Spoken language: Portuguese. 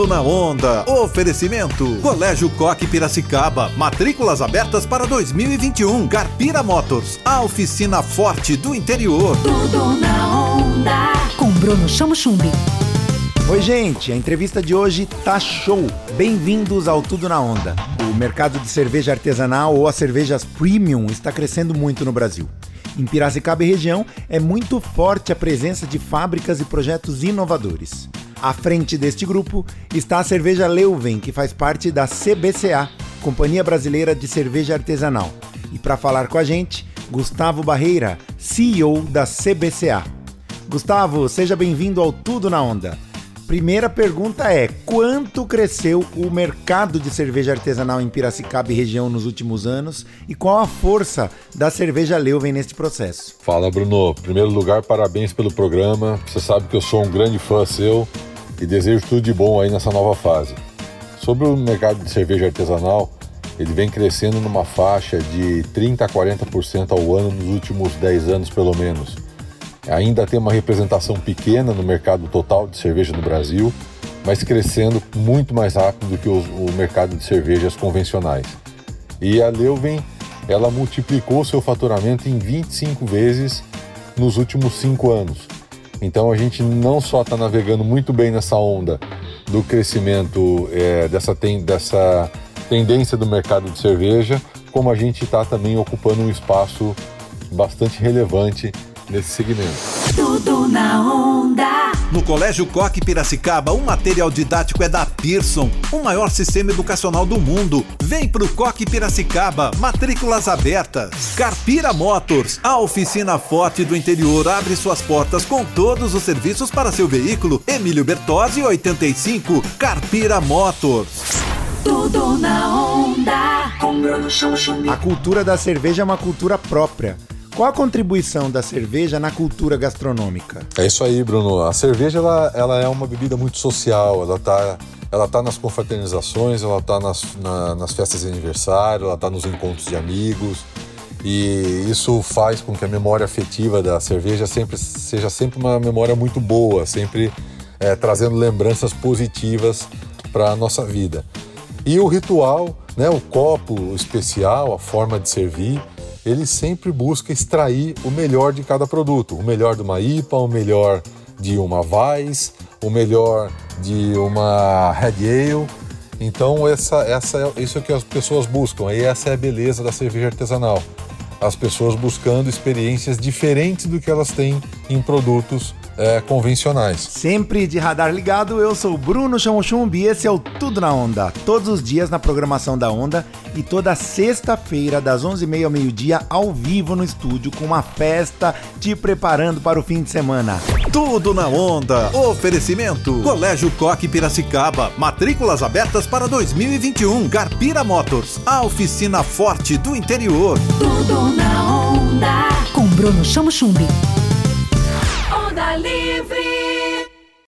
Tudo na Onda. Oferecimento. Colégio Coque Piracicaba. Matrículas abertas para 2021. Carpira Motors. A oficina forte do interior. Tudo na Onda. Com Bruno Chamo Chumbi. Oi, gente, a entrevista de hoje tá show. Bem-vindos ao Tudo na Onda. O mercado de cerveja artesanal ou as cervejas premium está crescendo muito no Brasil. Em Piracicaba e região é muito forte a presença de fábricas e projetos inovadores. À frente deste grupo está a cerveja Leuven, que faz parte da CBCA, Companhia Brasileira de Cerveja Artesanal. E para falar com a gente, Gustavo Barreira, CEO da CBCA. Gustavo, seja bem-vindo ao Tudo na Onda. Primeira pergunta é: quanto cresceu o mercado de cerveja artesanal em Piracicaba e região nos últimos anos e qual a força da cerveja Leuven neste processo? Fala, Bruno. Em primeiro lugar, parabéns pelo programa. Você sabe que eu sou um grande fã seu e desejo tudo de bom aí nessa nova fase. Sobre o mercado de cerveja artesanal, ele vem crescendo numa faixa de 30 a 40% ao ano nos últimos 10 anos, pelo menos ainda tem uma representação pequena no mercado total de cerveja no Brasil, mas crescendo muito mais rápido do que o mercado de cervejas convencionais. E a Leuven, ela multiplicou seu faturamento em 25 vezes nos últimos cinco anos. Então a gente não só está navegando muito bem nessa onda do crescimento é, dessa, ten, dessa tendência do mercado de cerveja, como a gente está também ocupando um espaço bastante relevante nesse segmento. Tudo na onda. No Colégio Coque Piracicaba, o material didático é da Pearson, o maior sistema educacional do mundo. Vem pro Coque Piracicaba, matrículas abertas. Carpira Motors, a oficina forte do interior, abre suas portas com todos os serviços para seu veículo. Emílio Bertozzi, 85, Carpira Motors. Tudo na onda. A cultura da cerveja é uma cultura própria. Qual a contribuição da cerveja na cultura gastronômica? É isso aí, Bruno. A cerveja ela, ela é uma bebida muito social, ela está ela tá nas confraternizações, ela está nas, na, nas festas de aniversário, ela está nos encontros de amigos. E isso faz com que a memória afetiva da cerveja sempre, seja sempre uma memória muito boa, sempre é, trazendo lembranças positivas para a nossa vida. E o ritual, né, o copo especial, a forma de servir, ele sempre busca extrair o melhor de cada produto, o melhor de uma IPA, o melhor de uma Weiss, o melhor de uma Red Ale. Então essa, essa, isso é o que as pessoas buscam, e essa é a beleza da cerveja artesanal. As pessoas buscando experiências diferentes do que elas têm em produtos é, convencionais. Sempre de radar ligado, eu sou Bruno Chamochumbi e esse é o Tudo na Onda. Todos os dias na programação da Onda e toda sexta-feira, das 11h30 ao meio-dia, ao vivo no estúdio, com uma festa te preparando para o fim de semana. Tudo na Onda. Oferecimento. Colégio Coque Piracicaba. Matrículas abertas para 2021. Carpira Motors. A oficina forte do interior. Tudo na onda. Com Bruno Chamo Chumbi. Livre.